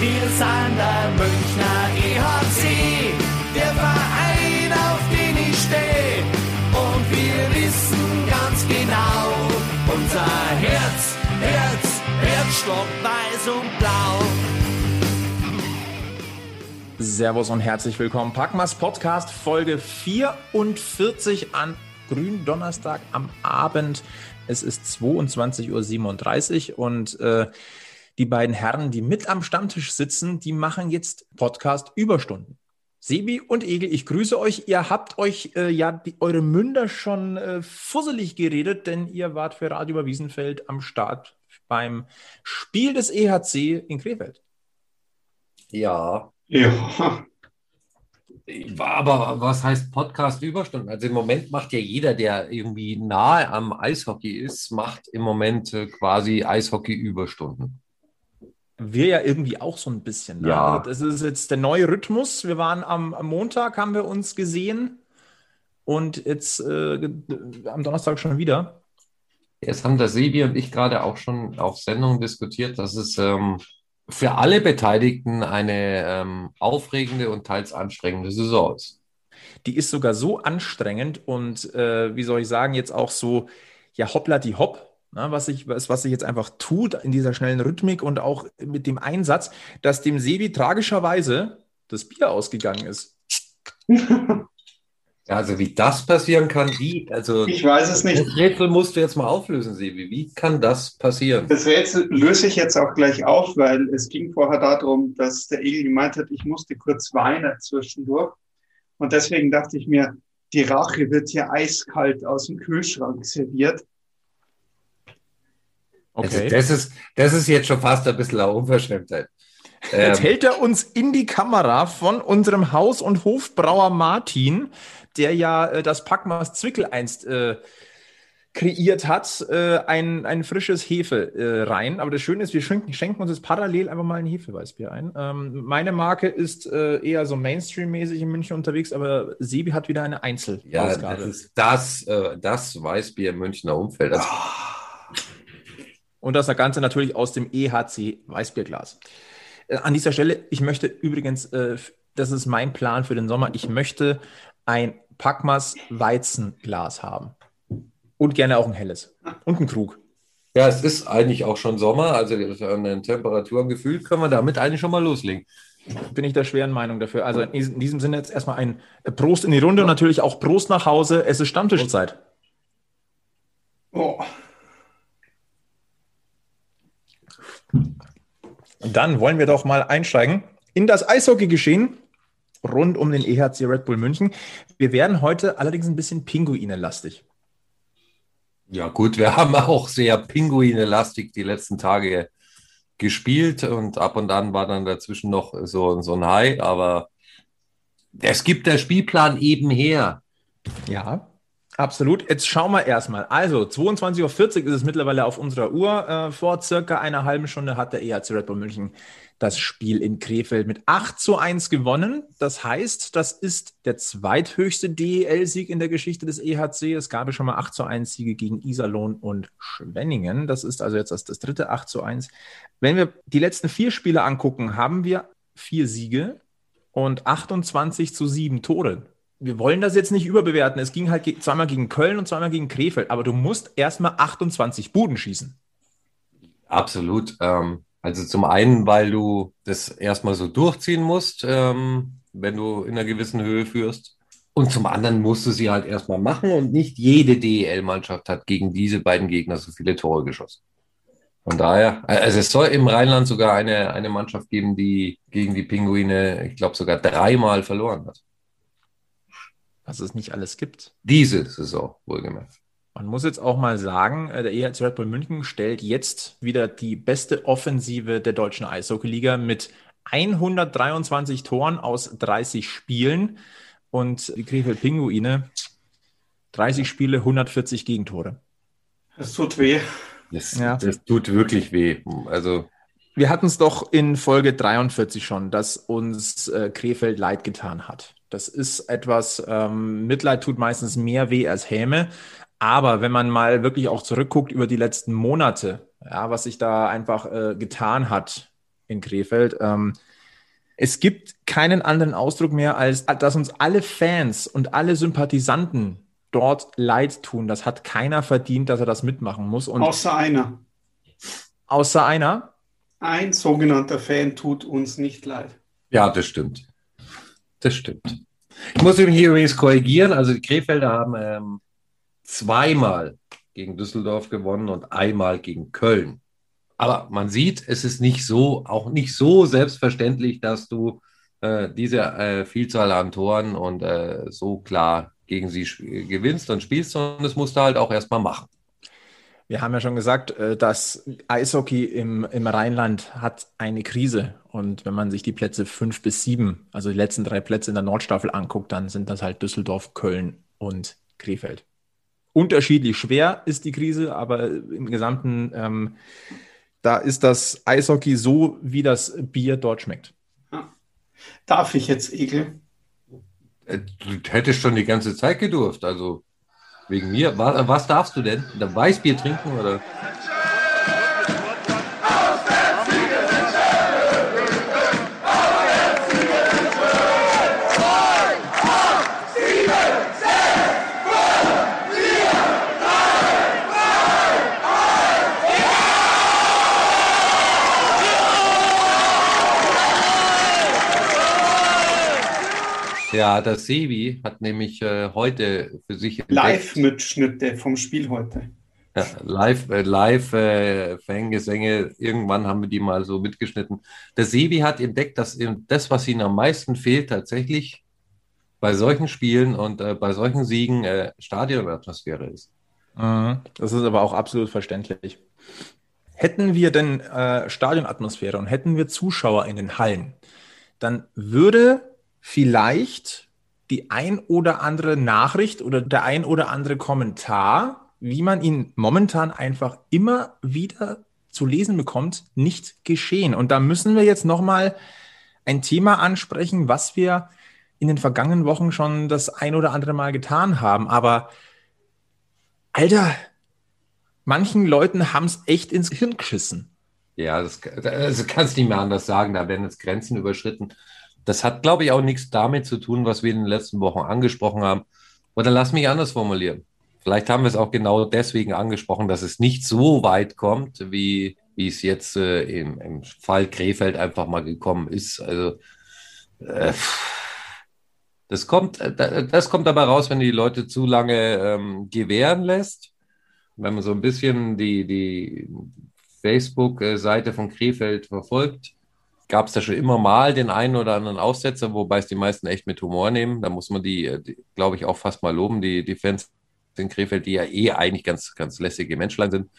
Wir sind der Münchner EHC, der Verein, auf den ich stehe. Und wir wissen ganz genau, unser Herz, Herz, Herzstock weiß und blau. Servus und herzlich willkommen. Packmas Podcast Folge 44 an Gründonnerstag am Abend. Es ist 22.37 Uhr und äh, die beiden Herren, die mit am Stammtisch sitzen, die machen jetzt Podcast Überstunden. Sebi und Egel, ich grüße euch. Ihr habt euch äh, ja die, eure Münder schon äh, fusselig geredet, denn ihr wart für Radio über Wiesenfeld am Start beim Spiel des EHC in Krefeld. Ja. Ja. Aber was heißt Podcast Überstunden? Also im Moment macht ja jeder, der irgendwie nahe am Eishockey ist, macht im Moment äh, quasi Eishockey Überstunden. Wir ja irgendwie auch so ein bisschen. Ne? Ja. Das ist jetzt der neue Rhythmus. Wir waren am, am Montag, haben wir uns gesehen und jetzt äh, am Donnerstag schon wieder. Jetzt haben der Sebi und ich gerade auch schon auf Sendung diskutiert, dass es ähm, für alle Beteiligten eine ähm, aufregende und teils anstrengende Saison ist. Die ist sogar so anstrengend und äh, wie soll ich sagen, jetzt auch so, ja, hoppla die hopp, ne, was sich was, was sich jetzt einfach tut in dieser schnellen Rhythmik und auch mit dem Einsatz, dass dem Sebi tragischerweise das Bier ausgegangen ist. Also wie das passieren kann, wie, also Ich weiß es nicht. das Rätsel musst du jetzt mal auflösen, Sebi. Wie kann das passieren? Das Rätsel löse ich jetzt auch gleich auf, weil es ging vorher darum, dass der Egel gemeint hat, ich musste kurz weinen zwischendurch. Und deswegen dachte ich mir, die Rache wird hier eiskalt aus dem Kühlschrank serviert. Also das, ist, das ist jetzt schon fast ein bisschen eine Unverschämtheit. Jetzt Ähm, hält er uns in die Kamera von unserem Haus- und Hofbrauer Martin, der ja äh, das Packmas Zwickel einst äh, kreiert hat, äh, ein, ein frisches Hefe äh, rein. Aber das Schöne ist, wir schenken, schenken uns jetzt parallel einfach mal ein Hefeweißbier ein. Ähm, meine Marke ist äh, eher so Mainstream-mäßig in München unterwegs, aber Sebi hat wieder eine Einzelausgabe. ja, das ist das, äh, das Weißbier Münchner Umfeld. Also, Und das Ganze natürlich aus dem EHC Weißbierglas. Äh, An dieser Stelle, ich möchte übrigens, äh, das ist mein Plan für den Sommer, ich möchte ein Packmas Weizenglas haben. Und gerne auch ein helles. Und ein Krug. ja, es ist eigentlich auch schon Sommer, also an den Temperaturen gefühlt können wir damit eigentlich schon mal loslegen. Bin ich der schweren Meinung dafür. Also in diesem, in diesem Sinne jetzt erstmal ein äh, Prost in die Runde und natürlich auch Prost nach Hause. Es ist Stammtischzeit. Oh, Und dann wollen wir doch mal einsteigen in das Eishockey-Geschehen rund um den EHC Red Bull München. Wir werden heute allerdings ein bisschen Pinguine-lastig. Ja, gut, wir haben auch sehr Pinguine-lastig die letzten Tage gespielt und ab und an war dann dazwischen noch so, so ein High, aber es gibt der Spielplan eben her. Ja, absolut. Jetzt schauen wir erstmal. Also, 22.40 Uhr ist es mittlerweile auf unserer Uhr. Äh, vor circa einer halben Stunde hat der EHC Red Bull München das Spiel in Krefeld mit 8 zu 1 gewonnen. Das heißt, das ist der zweithöchste DEL-Sieg in der Geschichte des EHC. Es gab ja schon mal 8 zu 1 Siege gegen Iserlohn und Schwenningen. Das ist also jetzt das, das dritte 8 zu 1. Wenn wir die letzten vier Spiele angucken, haben wir vier Siege und 28 zu 7 Tore. Wir wollen das jetzt nicht überbewerten. Es ging halt zweimal gegen Köln und zweimal gegen Krefeld, aber du musst erstmal 28 Buden schießen. Absolut. Ähm, also zum einen, weil du das erstmal so durchziehen musst, ähm, wenn du in einer gewissen Höhe führst. Und zum anderen musst du sie halt erstmal machen und nicht jede DEL-Mannschaft hat gegen diese beiden Gegner so viele Tore geschossen. Von daher, also es soll im Rheinland sogar eine, eine Mannschaft geben, die gegen die Pinguine, ich glaube, sogar dreimal verloren hat. Was es nicht alles gibt. Diese Saison, wohlgemerkt. Man muss jetzt auch mal sagen, äh, der EHC Red Bull München stellt jetzt wieder die beste Offensive der deutschen Eishockeyliga mit 123 Toren aus 30 Spielen und die Krefeld Pinguine 30 Spiele, 140 Gegentore. es tut weh. Das, Ja. das tut wirklich weh. Also Wir hatten es doch in Folge 43 schon, dass uns äh, Krefeld leid getan hat. Das ist etwas, ähm, Mitleid tut meistens mehr weh als Häme. Aber wenn man mal wirklich auch zurückguckt über die letzten Monate, ja, was sich da einfach äh, getan hat, in Krefeld. Ähm, es gibt keinen anderen Ausdruck mehr, als dass uns alle Fans und alle Sympathisanten dort leid tun. Das hat keiner verdient, dass er das mitmachen muss. Und außer einer. Außer einer? Ein sogenannter Fan tut uns nicht leid. Ja, das stimmt. Das stimmt. Ich muss mich hier übrigens korrigieren. Also die Krefelder haben ähm, zweimal gegen Düsseldorf gewonnen und einmal gegen Köln. Aber man sieht, es ist nicht so, auch nicht so selbstverständlich, dass du äh, diese äh, Vielzahl an Toren und äh, so klar gegen sie gewinnst und spielst, sondern das musst du halt auch erstmal machen. Wir haben ja schon gesagt, äh, das Eishockey im, im Rheinland hat eine Krise. Und wenn man sich die Plätze fünf bis sieben, also die letzten drei Plätze in der Nordstaffel anguckt, dann sind das halt Düsseldorf, Köln und Krefeld. Unterschiedlich schwer ist die Krise, aber im Gesamten ähm, da ist das Eishockey so, wie das Bier dort schmeckt. Darf ich jetzt, Egel? Äh, du hättest schon die ganze Zeit gedurft, also wegen mir. Was, darfst du denn? Weißbier trinken oder? Ja, der Sebi hat nämlich äh, heute für sich Live-Mitschnitte vom Spiel heute. Ja, live, äh, live äh, Fangesänge, irgendwann haben wir die mal so mitgeschnitten. Der Sebi hat entdeckt, dass das, was ihm am meisten fehlt, tatsächlich bei solchen Spielen und äh, bei solchen Siegen äh, Stadionatmosphäre ist. Mhm. Das ist aber auch absolut verständlich. Hätten wir denn äh, Stadionatmosphäre und hätten wir Zuschauer in den Hallen, dann würde vielleicht die ein oder andere Nachricht oder der ein oder andere Kommentar, wie man ihn momentan einfach immer wieder zu lesen bekommt, nicht geschehen. Und da müssen wir jetzt nochmal ein Thema ansprechen, was wir in den vergangenen Wochen schon das ein oder andere Mal getan haben. Aber Alter, manchen Leuten haben es echt ins Hirn geschissen. Ja, das, das kannst du nicht mehr anders sagen. Da werden jetzt Grenzen überschritten. Das hat, glaube ich, auch nichts damit zu tun, was wir in den letzten Wochen angesprochen haben. Oder lass mich anders formulieren. Vielleicht haben wir es auch genau deswegen angesprochen, dass es nicht so weit kommt, wie, wie es jetzt äh, im, im, Fall Krefeld einfach mal gekommen ist. Also äh, das kommt, äh, das kommt dabei raus, wenn die Leute zu lange ähm, gewähren lässt. Wenn man so ein bisschen die, die Facebook-Seite von Krefeld verfolgt, gab es da schon immer mal den einen oder anderen Aussetzer, wobei es die meisten echt mit Humor nehmen. Da muss man die, äh, die glaube ich, auch fast mal loben, die, die Fans in Krefeld, die ja eh eigentlich ganz, ganz lässige Menschlein sind.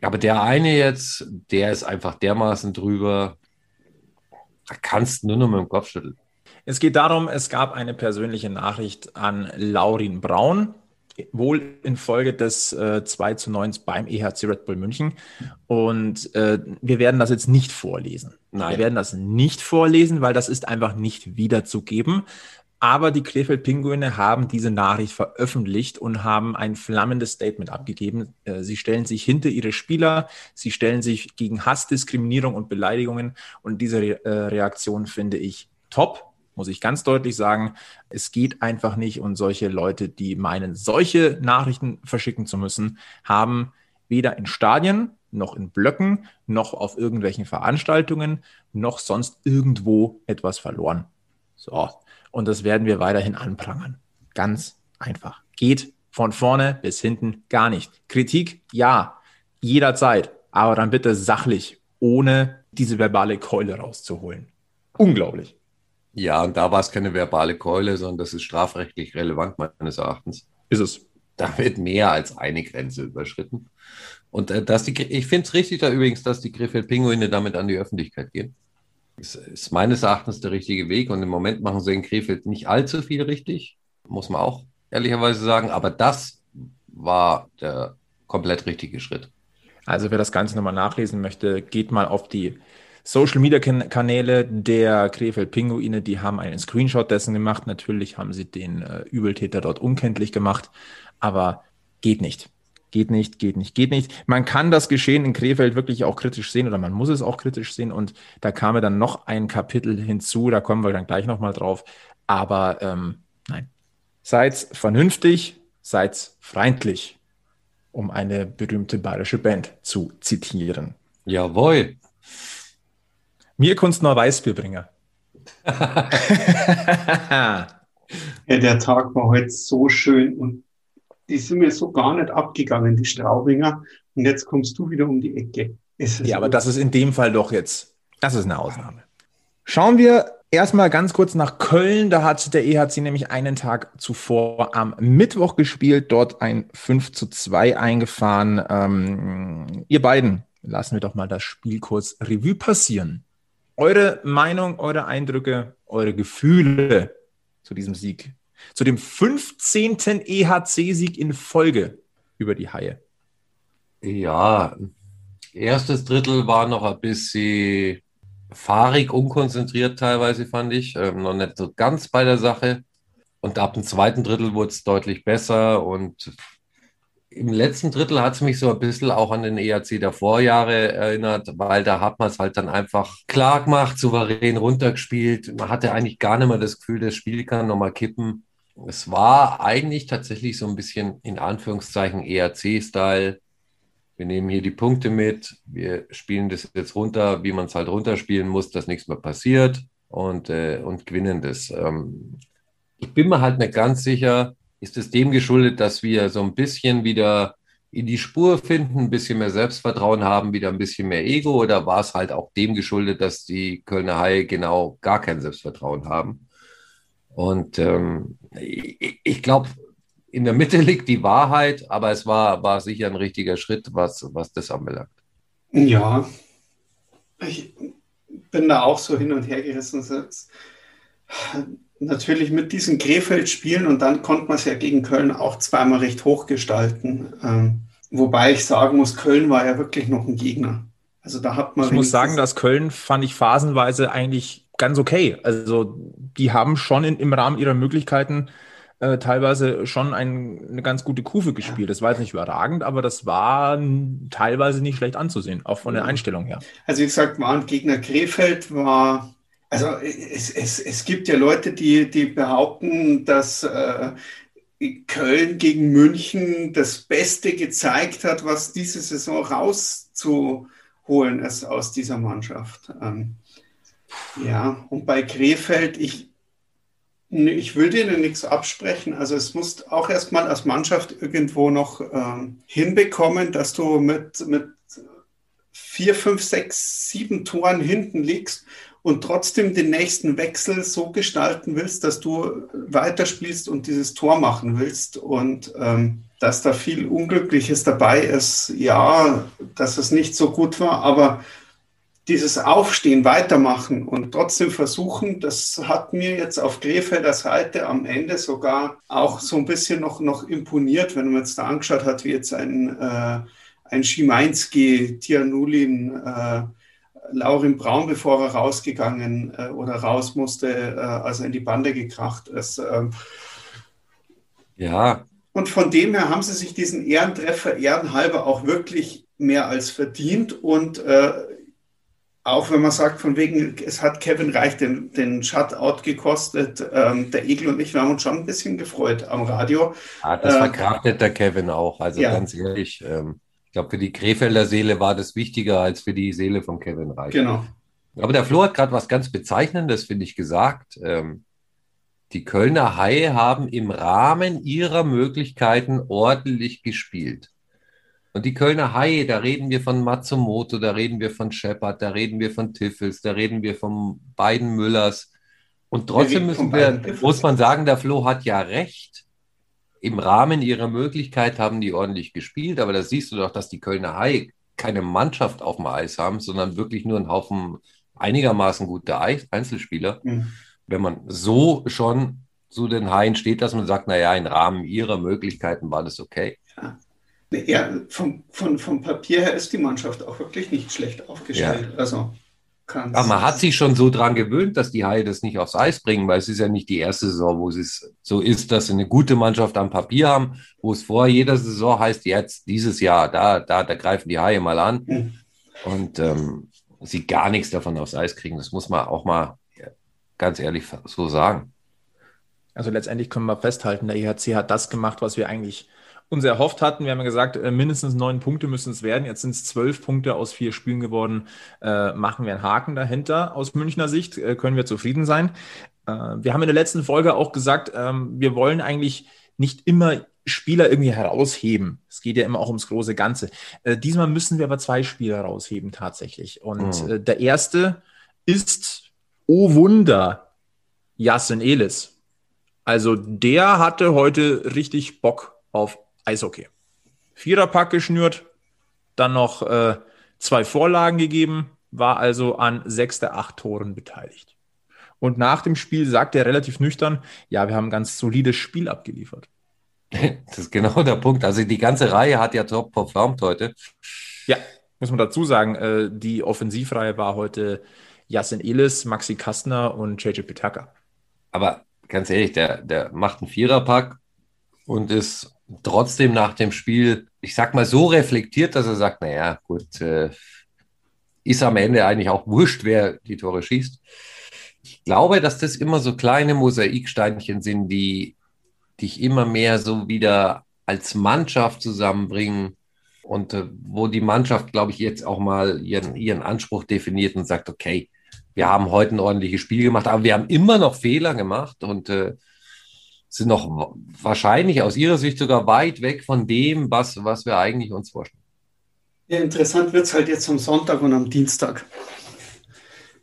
Aber der eine jetzt, der ist einfach dermaßen drüber, da kannst du nur noch mit dem Kopf schütteln. Es geht darum, es gab eine persönliche Nachricht an Laurin Braun, wohl infolge des äh, 2 zu 9 beim EHC Red Bull München. Und äh, wir werden das jetzt nicht vorlesen. Nein. Wir werden das nicht vorlesen, weil das ist einfach nicht wiederzugeben. Aber die Krefeld Pinguine haben diese Nachricht veröffentlicht und haben ein flammendes Statement abgegeben. Äh, sie stellen sich hinter ihre Spieler, sie stellen sich gegen Hass, Diskriminierung und Beleidigungen. Und diese äh, Reaktion finde ich top muss ich ganz deutlich sagen, es geht einfach nicht. Und solche Leute, die meinen, solche Nachrichten verschicken zu müssen, haben weder in Stadien noch in Blöcken noch auf irgendwelchen Veranstaltungen noch sonst irgendwo etwas verloren. So, und das werden wir weiterhin anprangern. Ganz einfach. Geht von vorne bis hinten gar nicht. Kritik, ja, jederzeit, aber dann bitte sachlich, ohne diese verbale Keule rauszuholen. Unglaublich. Ja, und da war es keine verbale Keule, sondern das ist strafrechtlich relevant meines Erachtens. Ist es. Da wird mehr als eine Grenze überschritten. Und äh, dass die, ich finde es richtig da übrigens, dass die Krefeld-Pinguine damit an die Öffentlichkeit gehen. Das ist meines Erachtens der richtige Weg. Und im Moment machen sie in Krefeld nicht allzu viel richtig, muss man auch ehrlicherweise sagen. Aber das war der komplett richtige Schritt. Also wer das Ganze nochmal nachlesen möchte, geht mal auf die Social Media Kanäle der Krefeld Pinguine, die haben einen Screenshot dessen gemacht. Natürlich haben sie den äh, Übeltäter dort unkenntlich gemacht, aber geht nicht. Geht nicht, geht nicht, geht nicht. Man kann das Geschehen in Krefeld wirklich auch kritisch sehen oder man muss es auch kritisch sehen. Und da kam dann noch ein Kapitel hinzu, da kommen wir dann gleich nochmal drauf. Aber ähm, nein, seid vernünftig, seid freundlich, um eine berühmte bayerische Band zu zitieren. Jawohl. Mir kunst nur Weißbierbringer. ja, der Tag war heute so schön und die sind mir so gar nicht abgegangen, die Straubinger. Und jetzt kommst du wieder um die Ecke. Ja, aber das ist in dem Fall doch jetzt, das ist eine Ausnahme. Schauen wir erstmal ganz kurz nach Köln. Da hat der EHC nämlich einen Tag zuvor am Mittwoch gespielt, dort ein 5 zu 2 eingefahren. Ähm, ihr beiden, lassen wir doch mal das Spiel kurz Revue passieren. Eure Meinung, eure Eindrücke, eure Gefühle zu diesem Sieg zu dem 15. EHC-Sieg in Folge über die Haie. Ja, erstes Drittel war noch ein bisschen fahrig, unkonzentriert teilweise, fand ich. Ähm, noch nicht so ganz bei der Sache. Und ab dem zweiten Drittel wurde es deutlich besser. Und im letzten Drittel hat es mich so ein bisschen auch an den EAC der Vorjahre erinnert, weil da hat man es halt dann einfach klar gemacht, souverän runtergespielt. Man hatte eigentlich gar nicht mehr das Gefühl, das Spiel kann nochmal kippen es war eigentlich tatsächlich so ein bisschen in Anführungszeichen ERC-Style. Wir nehmen hier die Punkte mit, wir spielen das jetzt runter, wie man es halt runterspielen muss, dass nichts mehr passiert und, äh, und gewinnen das. Ähm, ich bin mir halt nicht ganz sicher, ist es dem geschuldet, dass wir so ein bisschen wieder in die Spur finden, ein bisschen mehr Selbstvertrauen haben, wieder ein bisschen mehr Ego oder war es halt auch dem geschuldet, dass die Kölner Haie genau gar kein Selbstvertrauen haben? Und ähm, ich, ich glaube, in der Mitte liegt die Wahrheit, aber es war, war sicher ein richtiger Schritt, was, was das anbelangt. Ja, ich bin da auch so hin und her gerissen. Natürlich mit diesen Krefeld-Spielen und dann konnte man es ja gegen Köln auch zweimal recht hoch gestalten. Ähm, wobei ich sagen muss, Köln war ja wirklich noch ein Gegner. Also da hat man. Ich muss sagen, dass Köln fand ich phasenweise eigentlich ganz okay. Also die haben schon in, im Rahmen ihrer Möglichkeiten äh, teilweise schon ein, eine ganz gute Kufe gespielt. Das war jetzt nicht überragend, aber das war teilweise nicht schlecht anzusehen, auch von der Einstellung her. Also wie gesagt, war ein Gegner Krefeld, war also es, es, es gibt ja Leute, die, die behaupten, dass äh, Köln gegen München das Beste gezeigt hat, was diese Saison rauszuholen ist aus dieser Mannschaft. Ähm, ja, und bei Krefeld, ich, ich will denen nichts absprechen. Also es muss auch erstmal als Mannschaft irgendwo noch ähm, hinbekommen, dass du mit, mit vier, fünf, sechs, sieben Toren hinten liegst und trotzdem den nächsten Wechsel so gestalten willst, dass du weiterspielst und dieses Tor machen willst. Und ähm, dass da viel Unglückliches dabei ist, ja, dass es nicht so gut war, aber dieses Aufstehen, weitermachen und trotzdem versuchen, das hat mir jetzt auf Krefelder Seite am Ende sogar auch so ein bisschen noch, noch imponiert, wenn man jetzt da angeschaut hat, wie jetzt ein, äh, ein Schimanski, Tianulin, äh, Laurin Braun, bevor er rausgegangen äh, oder raus musste, äh, als er in die Bande gekracht ist. Ähm, ja. Und von dem her haben sie sich diesen Ehrentreffer ehrenhalber auch wirklich mehr als verdient und äh, auch wenn man sagt, von wegen, es hat Kevin Reich den, den Shutout gekostet, ähm, der Egel und ich, wir haben uns schon ein bisschen gefreut am Radio. Ah, das verkraftet äh, der Kevin auch. Also ja. ganz ehrlich, ähm, ich glaube, für die Krefelder Seele war das wichtiger als für die Seele von Kevin Reich. Genau. Aber der Flo hat gerade was ganz Bezeichnendes, finde ich, gesagt. Ähm, die Kölner Haie haben im Rahmen ihrer Möglichkeiten ordentlich gespielt. Und die Kölner Haie, da reden wir von Matsumoto, da reden wir von Shepard, da reden wir von Tiffels, da reden wir von beiden Müllers. Und trotzdem müssen wir, muss man sagen, der Flo hat ja recht. Im Rahmen ihrer Möglichkeit haben die ordentlich gespielt, aber da siehst du doch, dass die Kölner Haie keine Mannschaft auf dem Eis haben, sondern wirklich nur einen Haufen einigermaßen guter Einzelspieler. Mhm. Wenn man so schon zu den Haien steht, dass man sagt, naja, im Rahmen ihrer Möglichkeiten war das okay. Ja. Ja, vom, von, vom Papier her ist die Mannschaft auch wirklich nicht schlecht aufgestellt. Ja. Also kannst. Aber man hat sich schon so dran gewöhnt, dass die Haie das nicht aufs Eis bringen, weil es ist ja nicht die erste Saison, wo es so ist, dass sie eine gute Mannschaft am Papier haben, wo es vor jeder Saison heißt, jetzt dieses Jahr, da, da, da greifen die Haie mal an Mhm. und ähm, sie gar nichts davon aufs Eis kriegen. Das muss man auch mal ganz ehrlich so sagen. Also letztendlich können wir festhalten, der EHC hat das gemacht, was wir eigentlich uns erhofft hatten. Wir haben ja gesagt, äh, mindestens neun Punkte müssen es werden. Jetzt sind es zwölf Punkte aus vier Spielen geworden. Äh, machen wir einen Haken dahinter. Aus Münchner Sicht äh, können wir zufrieden sein. Äh, wir haben in der letzten Folge auch gesagt, ähm, wir wollen eigentlich nicht immer Spieler irgendwie herausheben. Es geht ja immer auch ums große Ganze. Äh, diesmal müssen wir aber zwei Spieler herausheben tatsächlich. Und Mhm. äh, der erste ist, oh Wunder, Yasin Elis. Also der hatte heute richtig Bock auf Eishockey. Viererpack geschnürt, dann noch äh, zwei Vorlagen gegeben, war also an sechs der acht Toren beteiligt. Und nach dem Spiel sagt er relativ nüchtern, ja, wir haben ein ganz solides Spiel abgeliefert. Das ist genau der Punkt. Also die ganze Reihe hat ja top performt heute. Ja, muss man dazu sagen, äh, die Offensivreihe war heute Yasin Elis, Maxi Kastner und JJ Pitaka. Aber ganz ehrlich, der, der macht einen Viererpack und ist trotzdem nach dem Spiel, ich sag mal, so reflektiert, dass er sagt, naja, gut, äh, ist am Ende eigentlich auch wurscht, wer die Tore schießt. Ich glaube, dass das immer so kleine Mosaiksteinchen sind, die dich immer mehr so wieder als Mannschaft zusammenbringen und äh, wo die Mannschaft, glaube ich, jetzt auch mal ihren, ihren Anspruch definiert und sagt, okay, wir haben heute ein ordentliches Spiel gemacht, aber wir haben immer noch Fehler gemacht und äh, sind noch wa- wahrscheinlich aus ihrer Sicht sogar weit weg von dem, was, was wir eigentlich uns vorstellen. Ja, interessant wird es halt jetzt am Sonntag und am Dienstag.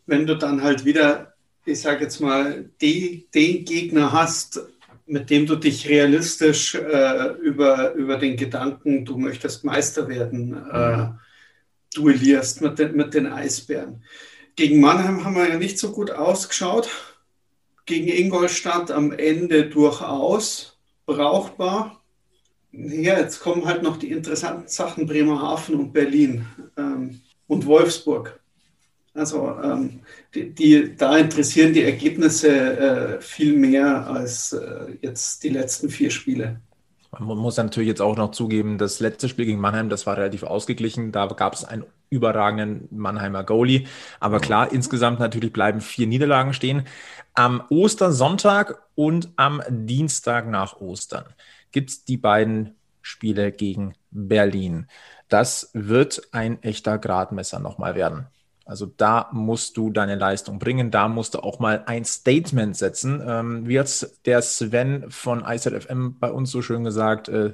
Wenn du dann halt wieder, ich sage jetzt mal, die, den Gegner hast, mit dem du dich realistisch äh, über, über den Gedanken, du möchtest Meister werden, äh, duellierst mit den, mit den Eisbären. Gegen Mannheim haben wir ja nicht so gut ausgeschaut. Gegen Ingolstadt am Ende durchaus brauchbar. Ja, jetzt kommen halt noch die interessanten Sachen Bremerhaven und Berlin ähm, und Wolfsburg. Also ähm, die, die, da interessieren die Ergebnisse äh, viel mehr als äh, jetzt die letzten vier Spiele. Man muss natürlich jetzt auch noch zugeben, das letzte Spiel gegen Mannheim, das war relativ ausgeglichen. Da gab es einen überragenden Mannheimer Goalie. Aber klar, insgesamt natürlich bleiben vier Niederlagen stehen. Am Ostersonntag und am Dienstag nach Ostern gibt es die beiden Spiele gegen Berlin. Das wird ein echter Gradmesser nochmal werden. Also da musst du deine Leistung bringen, da musst du auch mal ein Statement setzen. Ähm, wie hat der Sven von IZFM bei uns so schön gesagt, äh,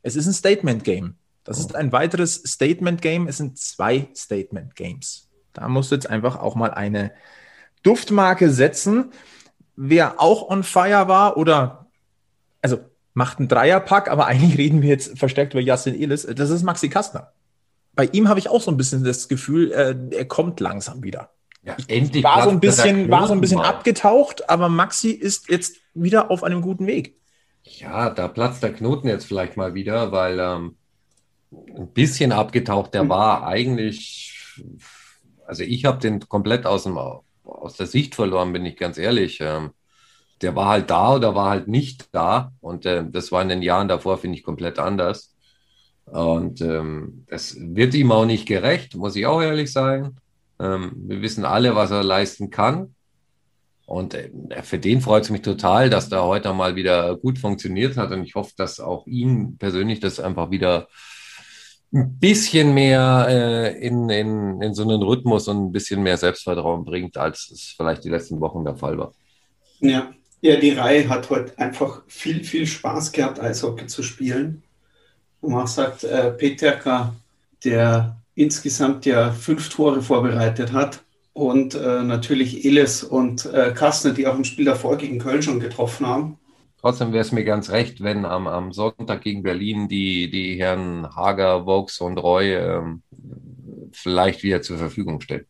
es ist ein Statement-Game. Das ist ein weiteres Statement-Game. Es sind zwei Statement-Games. Da musst du jetzt einfach auch mal eine Duftmarke setzen. Wer auch on fire war oder, also macht einen Dreierpack, aber eigentlich reden wir jetzt verstärkt über Yassin Elis, das ist Maxi Kastner bei ihm habe ich auch so ein bisschen das Gefühl, äh, er kommt langsam wieder. Ja, endlich War so ein bisschen, war so ein bisschen mal. abgetaucht, aber Maxi ist jetzt wieder auf einem guten Weg. Ja, da platzt der Knoten jetzt vielleicht mal wieder, weil ähm, ein bisschen abgetaucht, der war eigentlich, also ich habe den komplett aus, dem, aus der Sicht verloren, bin ich ganz ehrlich. Ähm, der war halt da oder war halt nicht da und äh, das war in den Jahren davor, finde ich, komplett anders. Und ähm, das wird ihm auch nicht gerecht, muss ich auch ehrlich sagen. Ähm, wir wissen alle, was er leisten kann. Und äh, für den freut es mich total, dass da heute mal wieder gut funktioniert hat. Und ich hoffe, dass auch ihn persönlich das einfach wieder ein bisschen mehr äh, in, in, in so einen Rhythmus und ein bisschen mehr Selbstvertrauen bringt, als es vielleicht die letzten Wochen der Fall war. Ja, ja die Reihe hat heute einfach viel, viel Spaß gehabt, Eishockey zu spielen. Und man sagt, äh, Peterka, der insgesamt ja fünf Tore vorbereitet hat und äh, natürlich Elis und äh, Kastner, die auch im Spiel davor gegen Köln schon getroffen haben. Trotzdem wäre es mir ganz recht, wenn am, am Sonntag gegen Berlin die, die Herren Hager, Vokes und Roy ähm, vielleicht wieder zur Verfügung stellen.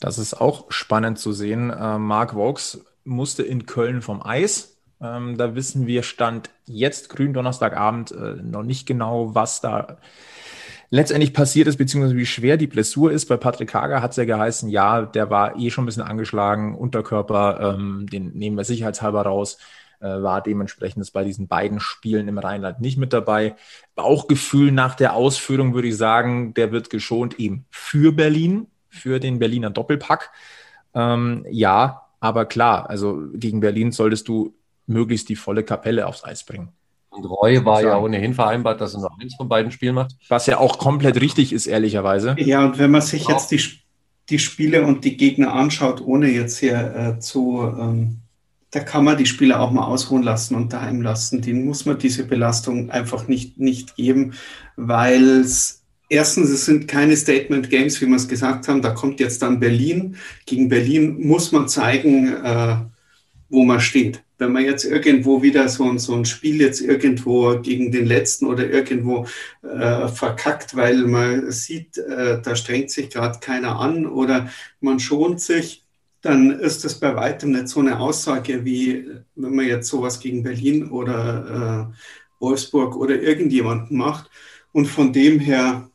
Das ist auch spannend zu sehen. Äh, Mark Vokes musste in Köln vom Eis. Ähm, da wissen wir, stand jetzt grün Donnerstagabend äh, noch nicht genau, was da letztendlich passiert ist, beziehungsweise wie schwer die Blessur ist. Bei Patrick Hager hat es ja geheißen, ja, der war eh schon ein bisschen angeschlagen, Unterkörper, ähm, den nehmen wir sicherheitshalber raus, äh, war dementsprechend bei diesen beiden Spielen im Rheinland nicht mit dabei. Bauchgefühl nach der Ausführung würde ich sagen, der wird geschont eben für Berlin, für den Berliner Doppelpack. Ähm, ja, aber klar, also gegen Berlin solltest du möglichst die volle Kapelle aufs Eis bringen. Und Roy war ja ohnehin vereinbart, dass er nur eins von beiden Spielen macht. Was ja auch komplett richtig ist, ehrlicherweise. Ja, und wenn man sich jetzt die, die Spiele und die Gegner anschaut, ohne jetzt hier äh, zu, ähm, da kann man die Spieler auch mal ausruhen lassen und daheim lassen. Den muss man diese Belastung einfach nicht, nicht geben, weil es erstens, es sind keine Statement Games, wie wir es gesagt haben. Da kommt jetzt dann Berlin. Gegen Berlin muss man zeigen, äh, wo man steht wenn man jetzt irgendwo wieder so, so ein Spiel jetzt irgendwo gegen den letzten oder irgendwo äh, verkackt, weil man sieht, äh, da strengt sich gerade keiner an oder man schont sich, dann ist das bei weitem nicht so eine Aussage, wie wenn man jetzt sowas gegen Berlin oder äh, Wolfsburg oder irgendjemanden macht. Und von dem her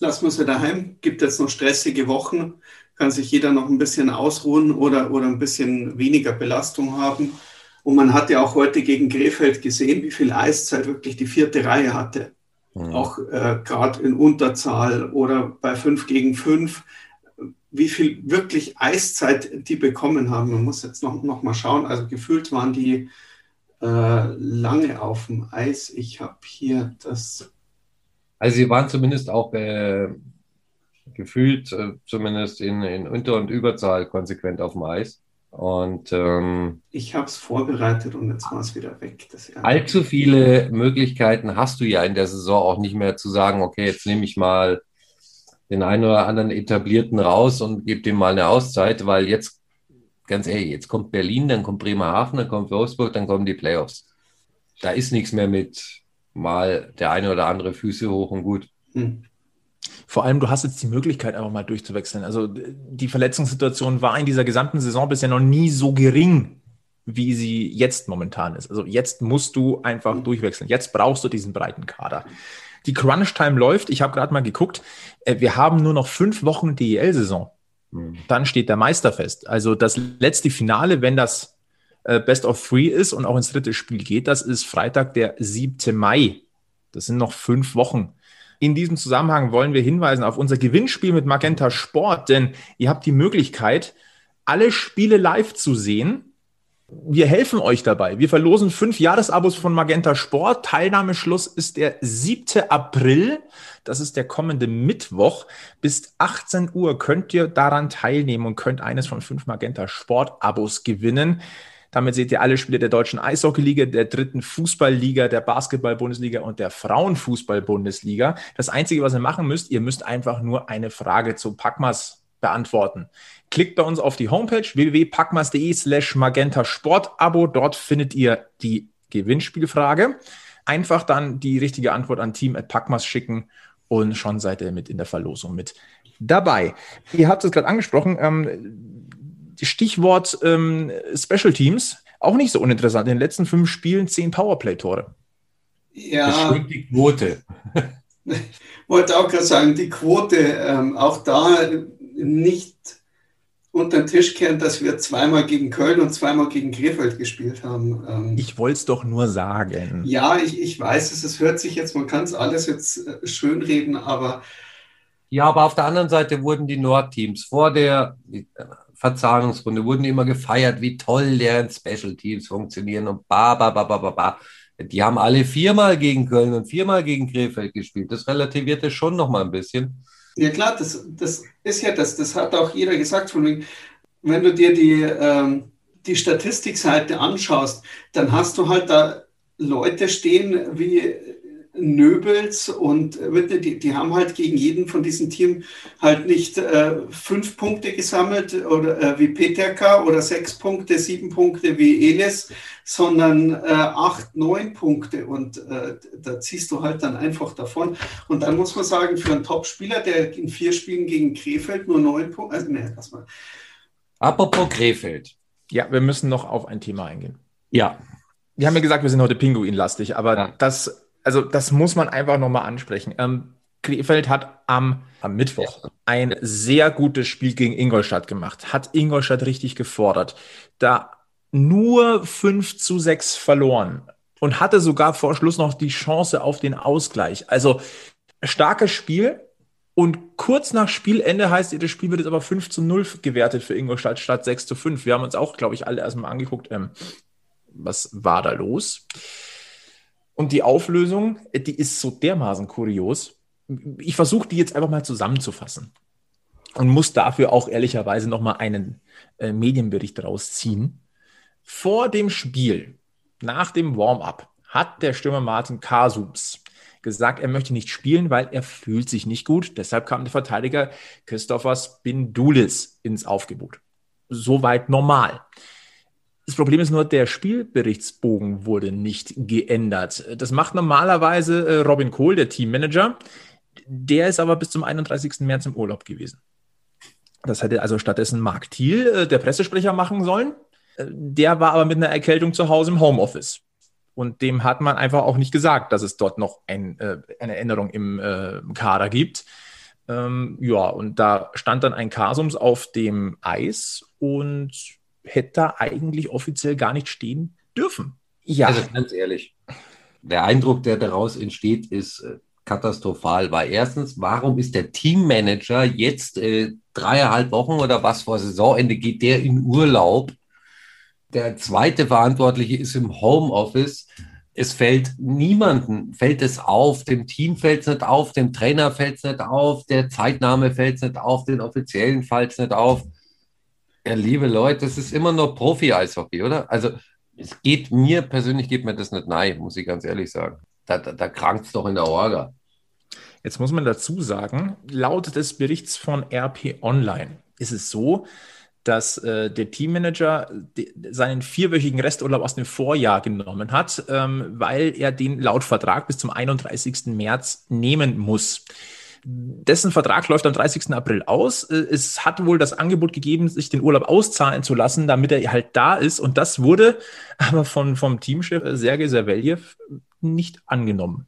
lassen wir sie daheim, gibt jetzt noch stressige Wochen, kann sich jeder noch ein bisschen ausruhen oder, oder ein bisschen weniger Belastung haben. Und man hat ja auch heute gegen Krefeld gesehen, wie viel Eiszeit wirklich die vierte Reihe hatte. Mhm. Auch äh, gerade in Unterzahl oder bei fünf gegen fünf, wie viel wirklich Eiszeit die bekommen haben. Man muss jetzt noch, noch mal schauen. Also gefühlt waren die äh, lange auf dem Eis. Ich habe hier das. Also sie waren zumindest auch äh, gefühlt, äh, zumindest in, in Unter- und Überzahl konsequent auf dem Eis. Und ähm, ich habe es vorbereitet und jetzt war es wieder weg. allzu viele Möglichkeiten hast du ja in der Saison auch nicht mehr zu sagen, okay, jetzt nehme ich mal den einen oder anderen etablierten raus und gebe dem mal eine Auszeit, weil jetzt, ganz ehrlich, jetzt kommt Berlin, dann kommt Bremerhaven, dann kommt Wolfsburg, dann kommen die Playoffs. Da ist nichts mehr mit mal der eine oder andere Füße hoch und gut. Hm. Vor allem, du hast jetzt die Möglichkeit, einfach mal durchzuwechseln. Also die Verletzungssituation war in dieser gesamten Saison bisher noch nie so gering, wie sie jetzt momentan ist. Also jetzt musst du einfach durchwechseln. Jetzt brauchst du diesen breiten Kader. Die Crunch-Time läuft. Ich habe gerade mal geguckt. Äh, wir haben nur noch fünf Wochen DEL-Saison. Mhm. Dann steht der Meister fest. Also das letzte Finale, wenn das äh, Best of Three ist und auch ins dritte Spiel geht, das ist Freitag, der 7. Mai. Das sind noch fünf Wochen. In diesem Zusammenhang wollen wir hinweisen auf unser Gewinnspiel mit Magenta Sport, denn ihr habt die Möglichkeit, alle Spiele live zu sehen. Wir helfen euch dabei. Wir verlosen fünf Jahresabos von Magenta Sport. Teilnahmeschluss ist der 7. April. Das ist der kommende Mittwoch. Bis 18 Uhr könnt ihr daran teilnehmen und könnt eines von fünf Magenta Sport Abos gewinnen. Damit seht ihr alle Spiele der deutschen Eishockeyliga, der dritten Fußballliga, der Basketball-Bundesliga und der Frauenfußball-Bundesliga. Das Einzige, was ihr machen müsst, ihr müsst einfach nur eine Frage zu Packmas beantworten. Klickt bei uns auf die Homepage www.packmas.de slash magenta Sportabo. Dort findet ihr die Gewinnspielfrage. Einfach dann die richtige Antwort an team.packmas schicken und schon seid ihr mit in der Verlosung mit dabei. Ihr habt es gerade angesprochen. Ähm, Stichwort ähm, Special Teams, auch nicht so uninteressant. In den letzten fünf Spielen zehn Powerplay-Tore. Ja. Das die Quote. Ich wollte auch gerade sagen, die Quote, ähm, auch da nicht unter den Tisch kehren, dass wir zweimal gegen Köln und zweimal gegen Krefeld gespielt haben. Ähm, ich wollte es doch nur sagen. Ja, ich, ich weiß es, es hört sich jetzt, man kann es alles jetzt äh, schönreden, aber. Ja, aber auf der anderen Seite wurden die Nordteams vor der Verzahnungsrunde wurden immer gefeiert, wie toll deren Special Teams funktionieren und ba, ba, ba, ba, ba, ba. Die haben alle viermal gegen Köln und viermal gegen Krefeld gespielt. Das relativiert es schon noch mal ein bisschen. Ja klar, das, das ist ja das, das hat auch jeder gesagt, von wegen, wenn du dir die, ähm, die Statistikseite anschaust, dann hast du halt da Leute stehen wie Nöbels und äh, die, die haben halt gegen jeden von diesen Teams halt nicht äh, fünf Punkte gesammelt oder äh, wie Peterka oder sechs Punkte, sieben Punkte wie Elis, sondern äh, acht, neun Punkte und äh, da ziehst du halt dann einfach davon. Und dann muss man sagen, für einen Top-Spieler, der in vier Spielen gegen Krefeld nur neun Punkte, also nee, lass mal. Apropos Krefeld. Ja, wir müssen noch auf ein Thema eingehen. Ja. Wir haben ja gesagt, wir sind heute Pinguin-lastig, aber ja. das also das muss man einfach nochmal ansprechen. Ähm, Krefeld hat am, am Mittwoch ein sehr gutes Spiel gegen Ingolstadt gemacht, hat Ingolstadt richtig gefordert. Da nur 5 zu 6 verloren und hatte sogar vor Schluss noch die Chance auf den Ausgleich. Also starkes Spiel. Und kurz nach Spielende heißt das Spiel wird jetzt aber 5 zu 0 gewertet für Ingolstadt statt 6 zu 5. Wir haben uns auch, glaube ich, alle erstmal angeguckt, ähm, was war da los? Und die Auflösung, die ist so dermaßen kurios. Ich versuche die jetzt einfach mal zusammenzufassen und muss dafür auch ehrlicherweise nochmal einen äh, Medienbericht rausziehen. Vor dem Spiel, nach dem Warm-up, hat der Stürmer Martin Kasubs gesagt, er möchte nicht spielen, weil er fühlt sich nicht gut. Deshalb kam der Verteidiger Christophers Bindulis ins Aufgebot. Soweit normal. Das Problem ist nur, der Spielberichtsbogen wurde nicht geändert. Das macht normalerweise äh, Robin Kohl, der Teammanager. Der ist aber bis zum 31. März im Urlaub gewesen. Das hätte also stattdessen Mark Thiel, äh, der Pressesprecher, machen sollen. Äh, der war aber mit einer Erkältung zu Hause im Homeoffice. Und dem hat man einfach auch nicht gesagt, dass es dort noch ein, eine Änderung im Kader gibt. Ähm, ja, und da stand dann ein Kasums auf dem Eis und hätte da eigentlich offiziell gar nicht stehen dürfen. Ja. Also ganz ehrlich, der Eindruck, der daraus entsteht, ist äh, katastrophal. Weil erstens, warum ist der Teammanager jetzt äh, dreieinhalb Wochen oder was vor Saisonende geht der in Urlaub? Der zweite Verantwortliche ist im Homeoffice. Es fällt niemanden, fällt es auf, dem Team fällt es nicht auf, dem Trainer fällt es nicht auf, der Zeitnahme fällt es nicht auf, den Offiziellen fällt es nicht auf. Ja, liebe Leute, das ist immer noch Profi-Eishockey, oder? Also es geht mir persönlich, geht mir das nicht nahe, muss ich ganz ehrlich sagen. Da, da, da krankt es doch in der Orga. Jetzt muss man dazu sagen, laut des Berichts von RP Online ist es so, dass äh, der Teammanager seinen vierwöchigen Resturlaub aus dem Vorjahr genommen hat, ähm, weil er den laut Vertrag bis zum 31. März nehmen muss. Dessen Vertrag läuft am 30. April aus. Äh, es hat wohl das Angebot gegeben, sich den Urlaub auszahlen zu lassen, damit er halt da ist. Und das wurde aber von, vom Teamchef Sergei Serveljev nicht angenommen.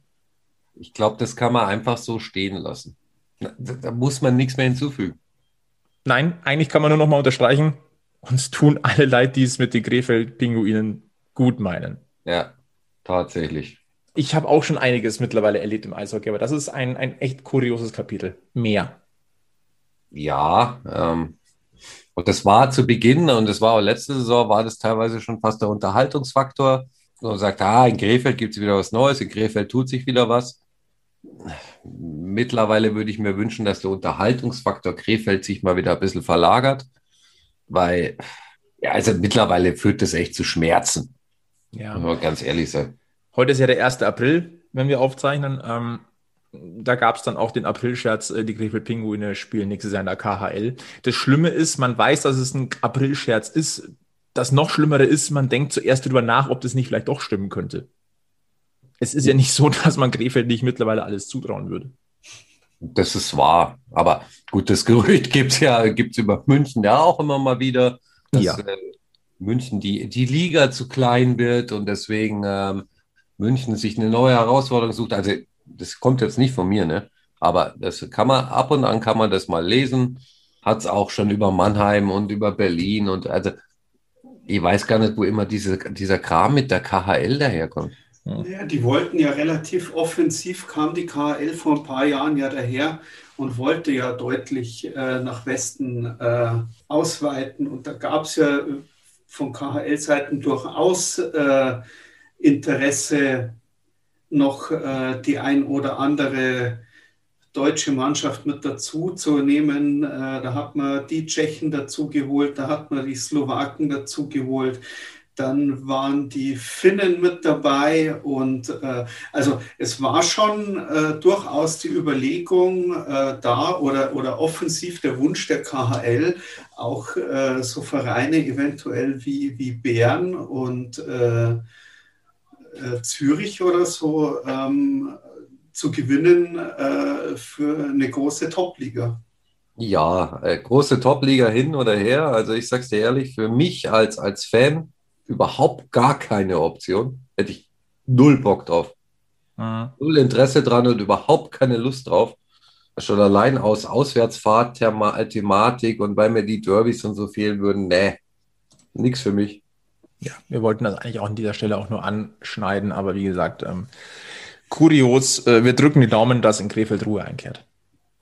Ich glaube, das kann man einfach so stehen lassen. Da, da muss man nichts mehr hinzufügen. Nein, eigentlich kann man nur noch mal unterstreichen, uns tun alle leid, die es mit den Krefeld-Pinguinen gut meinen. Ja, tatsächlich. Ich habe auch schon einiges mittlerweile erlebt im Eishockey, aber das ist ein, ein echt kurioses Kapitel. Mehr. Ja, ähm, und das war zu Beginn und das war auch letzte Saison, war das teilweise schon fast der Unterhaltungsfaktor. Man sagt, ah, in Krefeld gibt es wieder was Neues, in Krefeld tut sich wieder was mittlerweile würde ich mir wünschen, dass der Unterhaltungsfaktor Krefeld sich mal wieder ein bisschen verlagert, weil, ja, also mittlerweile führt das echt zu Schmerzen. Ja. Muss man ganz ehrlich sein. Heute ist ja der 1. April, wenn wir aufzeichnen. Ähm, da gab es dann auch den Aprilscherz, äh, die Krefeld Pinguine spielen nächstes Jahr in der KHL. Das Schlimme ist, man weiß, dass es ein Aprilscherz ist. Das noch Schlimmere ist, man denkt zuerst darüber nach, ob das nicht vielleicht doch stimmen könnte es ist ja nicht so, dass man Krefeld nicht mittlerweile alles zutrauen würde. Das ist wahr. Aber gut, das Gerücht gibt es ja gibt's über München ja auch immer mal wieder, dass ja. äh, München die, die Liga zu klein wird und deswegen ähm, München sich eine neue Herausforderung sucht. Also das kommt jetzt nicht von mir, ne? Aber das kann man ab und an kann man das mal lesen. Hat es auch schon über Mannheim und über Berlin und also ich weiß gar nicht, wo immer diese, dieser Kram mit der KHL daherkommt. Ja, die wollten ja relativ offensiv, kam die KHL vor ein paar Jahren ja daher und wollte ja deutlich äh, nach Westen äh, ausweiten. Und da gab es ja von KHL-Seiten durchaus äh, Interesse, noch äh, die ein oder andere deutsche Mannschaft mit dazu zu nehmen. Äh, da hat man die Tschechen dazu geholt, da hat man die Slowaken dazu geholt. Dann waren die Finnen mit dabei und äh, also es war schon äh, durchaus die Überlegung äh, da oder, oder offensiv der Wunsch der KHL, auch äh, so Vereine eventuell wie, wie Bern und äh, äh, Zürich oder so ähm, zu gewinnen für eine große Top-Liga. Ja, große Top-Liga hin oder her. Also ich sag's dir ehrlich, für mich als, als Fan überhaupt gar keine Option. Hätte ich null Bock drauf. Mhm. Null Interesse dran und überhaupt keine Lust drauf. schon allein aus Auswärtsfahrt-Thematik und weil mir die Derbys und so fehlen würden, nee, nichts für mich. Ja, wir wollten das eigentlich auch an dieser Stelle auch nur anschneiden, aber wie gesagt, ähm, kurios, äh, wir drücken die Daumen, dass in Krefeld Ruhe einkehrt.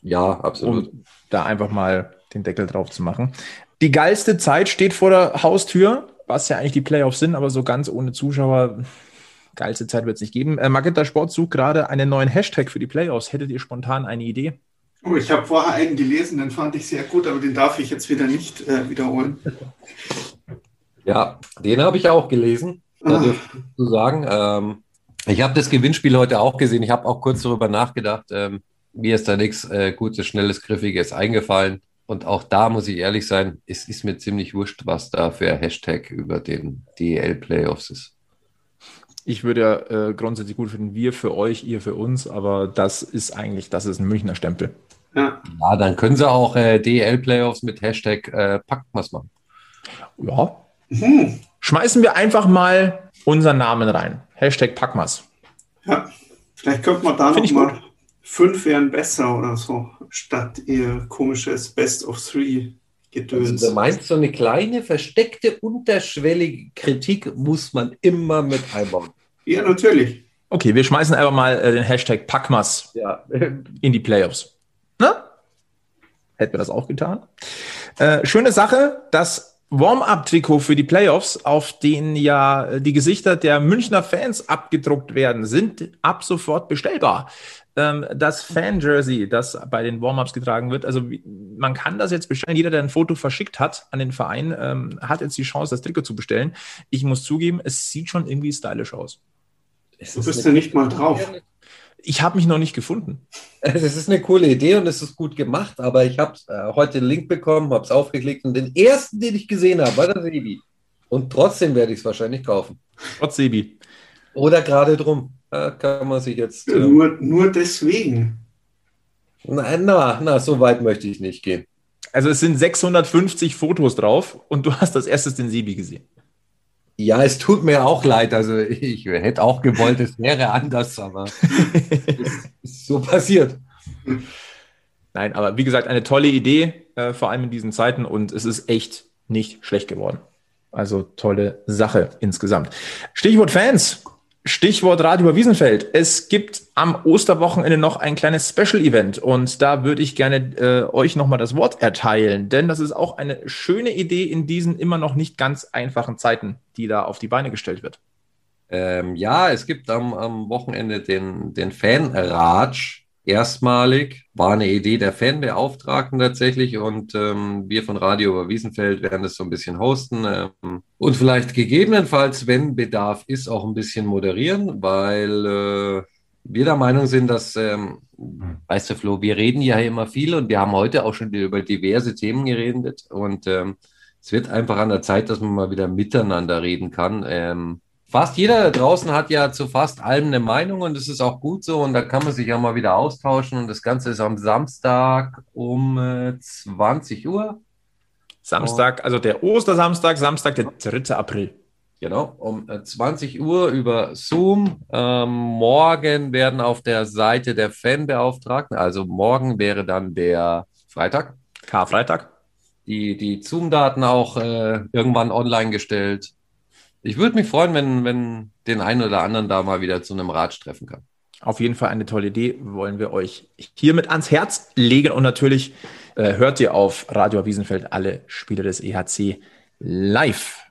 Ja, absolut. Um da einfach mal den Deckel drauf zu machen. Die geilste Zeit steht vor der Haustür, was ja eigentlich die Playoffs sind, aber so ganz ohne Zuschauer, geilste Zeit wird es nicht geben. Äh, Magenta Sport sucht gerade einen neuen Hashtag für die Playoffs. Hättet ihr spontan eine Idee? Oh, ich habe vorher einen gelesen, den fand ich sehr gut, aber den darf ich jetzt wieder nicht äh, wiederholen. Ja, den habe ich auch gelesen, da Ah. zu sagen. Ähm, ich habe das Gewinnspiel heute auch gesehen. Ich habe auch kurz darüber nachgedacht. Ähm, mir ist da nichts äh, Gutes, Schnelles, Griffiges eingefallen. Und auch da muss ich ehrlich sein, es ist mir ziemlich wurscht, was da für ein Hashtag über den DEL-Playoffs ist. Ich würde ja äh, grundsätzlich gut finden, wir für euch, ihr für uns, aber das ist eigentlich, das ist ein Münchner Stempel. Ja. Ja, dann können sie auch äh, DEL-Playoffs mit Hashtag äh, Packmas machen. Ja. Hm. Schmeißen wir einfach mal unseren Namen rein. Hashtag Packmas. ja. Vielleicht könnte man da Find noch ich mal fünf wären besser oder so, statt ihr komisches Best of Three Gedöns. Also, du meinst, so eine kleine, versteckte, unterschwellige Kritik muss man immer mit einbauen. ja, natürlich. Okay, wir schmeißen einfach mal äh, den Hashtag Packmas Ja, in die Playoffs. Ne? Hätten wir das auch getan. Äh, schöne Sache, das Warm-up-Trikot für die Playoffs, auf denen ja äh, die Gesichter der Münchner Fans abgedruckt werden, sind ab sofort bestellbar. Ähm, das Fan-Jersey, das bei den Warm-ups getragen wird, also man kann das jetzt bestellen. Jeder, der ein Foto verschickt hat an den Verein, ähm, hat jetzt die Chance, das Trikot zu bestellen. Ich muss zugeben, es sieht schon irgendwie stylisch aus. es Du ist bist ja nicht mal drauf. Ich habe mich noch nicht gefunden. Es ist eine coole Idee und es ist gut gemacht, aber ich habe äh, heute den Link bekommen, habe es aufgeklickt und den ersten, den ich gesehen habe, war der Sebi. Und trotzdem werde ich es wahrscheinlich kaufen. Trotz Sebi. Oder gerade drum. Da kann man sich jetzt. Ähm, Nur, nur deswegen. na, na, na, so weit möchte ich nicht gehen. Also es sind 650 Fotos drauf und du hast als erstes den Sebi gesehen. Ja, es tut mir auch leid. Also ich hätte auch gewollt, es wäre anders, aber es ist so passiert. Nein, aber wie gesagt, eine tolle Idee, äh, vor allem in diesen Zeiten und es ist echt nicht schlecht geworden. Also tolle Sache insgesamt. Stichwort Fans. Stichwort Radio über Wiesenfeld. Es gibt am Osterwochenende noch ein kleines Special-Event und da würde ich gerne äh, euch nochmal das Wort erteilen, denn das ist auch eine schöne Idee in diesen immer noch nicht ganz einfachen Zeiten, die da auf die Beine gestellt wird. Ähm, ja, es gibt am, am Wochenende den, den Fan-Ratsch. Erstmalig war eine Idee der Fanbeauftragten tatsächlich und ähm, wir von Radio über Wiesenfeld werden das so ein bisschen hosten ähm, und vielleicht gegebenenfalls, wenn Bedarf ist, auch ein bisschen moderieren, weil äh, wir der Meinung sind, dass, ähm, weißt du, Flo, wir reden ja immer viel und wir haben heute auch schon über diverse Themen geredet und ähm, es wird einfach an der Zeit, dass man mal wieder miteinander reden kann. Fast jeder da draußen hat ja zu fast allem eine Meinung und das ist auch gut so und da kann man sich ja mal wieder austauschen und das Ganze ist am Samstag um äh, 20 Uhr. Samstag, also der Ostersamstag, Samstag, der 3. April. Genau, um äh, 20 Uhr über Zoom. Ähm, morgen werden auf der Seite der Fanbeauftragten, also morgen wäre dann der Freitag, Karfreitag. die, die Zoom-Daten auch äh, irgendwann online gestellt. Ich würde mich freuen, wenn, wenn den einen oder anderen da mal wieder zu einem Ratsch treffen kann. Auf jeden Fall eine tolle Idee, wollen wir euch hiermit ans Herz legen. Und natürlich äh, hört ihr auf Radio Wiesenfeld alle Spiele des EHC live.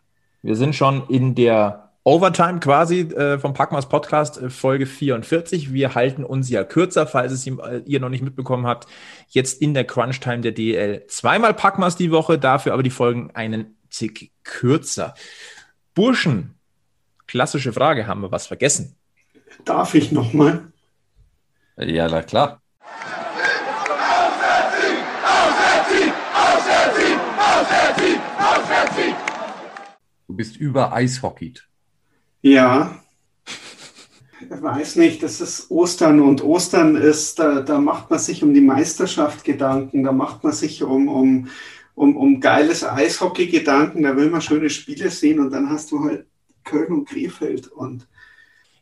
Wir sind schon in der Overtime quasi äh, vom Packmas Podcast, äh, Folge 44. Wir halten uns ja kürzer, falls es äh, ihr noch nicht mitbekommen habt. Jetzt in der Crunch-Time der DL. Zweimal Packmas die Woche, dafür aber die Folgen einen Tick kürzer. Burschen, klassische Frage, haben wir was vergessen? Darf ich nochmal? Ja, na klar. Du bist über Eishockeyd. Ja. Ich weiß nicht, das ist Ostern und Ostern ist, da, da macht man sich um die Meisterschaft Gedanken, da macht man sich um, um, um, um geiles Eishockey Gedanken, da will man schöne Spiele sehen und dann hast du halt Köln und Krefeld und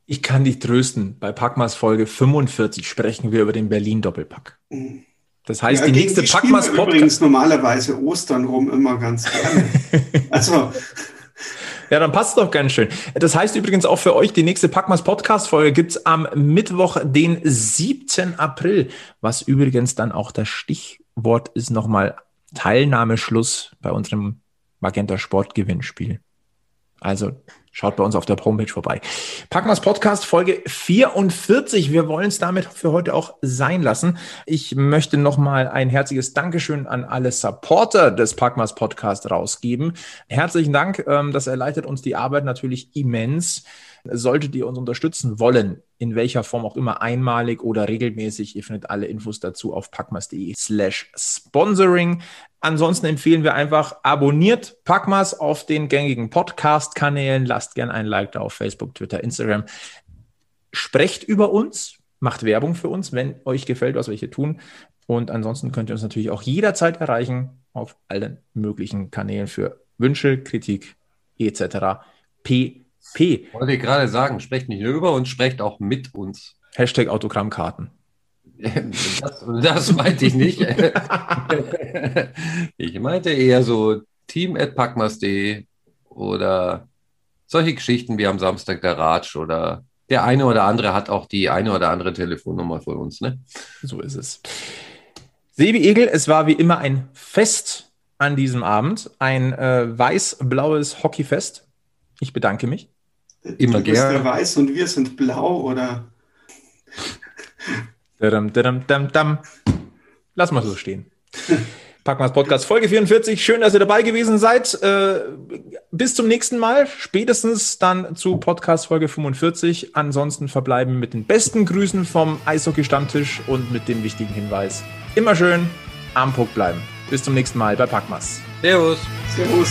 Ich kann dich trösten. Bei Packmas Folge 45 sprechen wir über den Berlin-Doppelpack. mh, Das heißt, Ja, die nächste Packmas Podcast. übrigens normalerweise Ostern rum immer ganz gerne. also, Ja, dann passt es doch ganz schön. Das heißt übrigens auch für euch, die nächste Packmas Podcast-Folge gibt's am Mittwoch, den 7. April, was übrigens dann auch das Stichwort ist nochmal Teilnahmeschluss bei unserem Magenta Sport Gewinnspiel. Also schaut bei uns auf der Homepage vorbei. Packmas Podcast Folge 44. Wir wollen es damit für heute auch sein lassen. Ich möchte nochmal ein herzliches Dankeschön an alle Supporter des Packmas Podcast rausgeben. Herzlichen Dank. ähm, Das erleichtert uns die Arbeit natürlich immens. Solltet ihr uns unterstützen wollen, in welcher Form auch immer, einmalig oder regelmäßig, ihr findet alle Infos dazu auf packmas.de slash sponsoring. Ansonsten empfehlen wir einfach, abonniert Packmas auf den gängigen Podcast-Kanälen, lasst gern ein Like da auf Facebook, Twitter, Instagram. Sprecht über uns, macht Werbung für uns, wenn euch gefällt, was wir hier tun. Und ansonsten könnt ihr uns natürlich auch jederzeit erreichen auf allen möglichen Kanälen für Wünsche, Kritik etc. pp. Wollte ich gerade sagen, sprecht nicht nur über uns, sprecht auch mit uns. Hashtag Autogrammkarten. Das, das meinte ich nicht. Ich meinte eher so team.packmas.de oder solche Geschichten wie am Samstag der Ratsch oder der eine oder andere hat auch die eine oder andere Telefonnummer von uns, ne? So ist es. Sebi Egel, es war wie immer ein Fest an diesem Abend, ein äh, weiß-blaues Hockeyfest. Ich bedanke mich. Immer du bist gern. der Weiß und wir sind blau oder Dadam, dadam, dam, dam. Lass mal so stehen. Packmas Podcast Folge 44. Schön, dass ihr dabei gewesen seid. Äh, bis zum nächsten Mal. Spätestens dann zu Podcast Folge 45. Ansonsten verbleiben mit den besten Grüßen vom Eishockey-Stammtisch und mit dem wichtigen Hinweis. Immer schön am Puck bleiben. Bis zum nächsten Mal bei Packmas. Servus. Servus.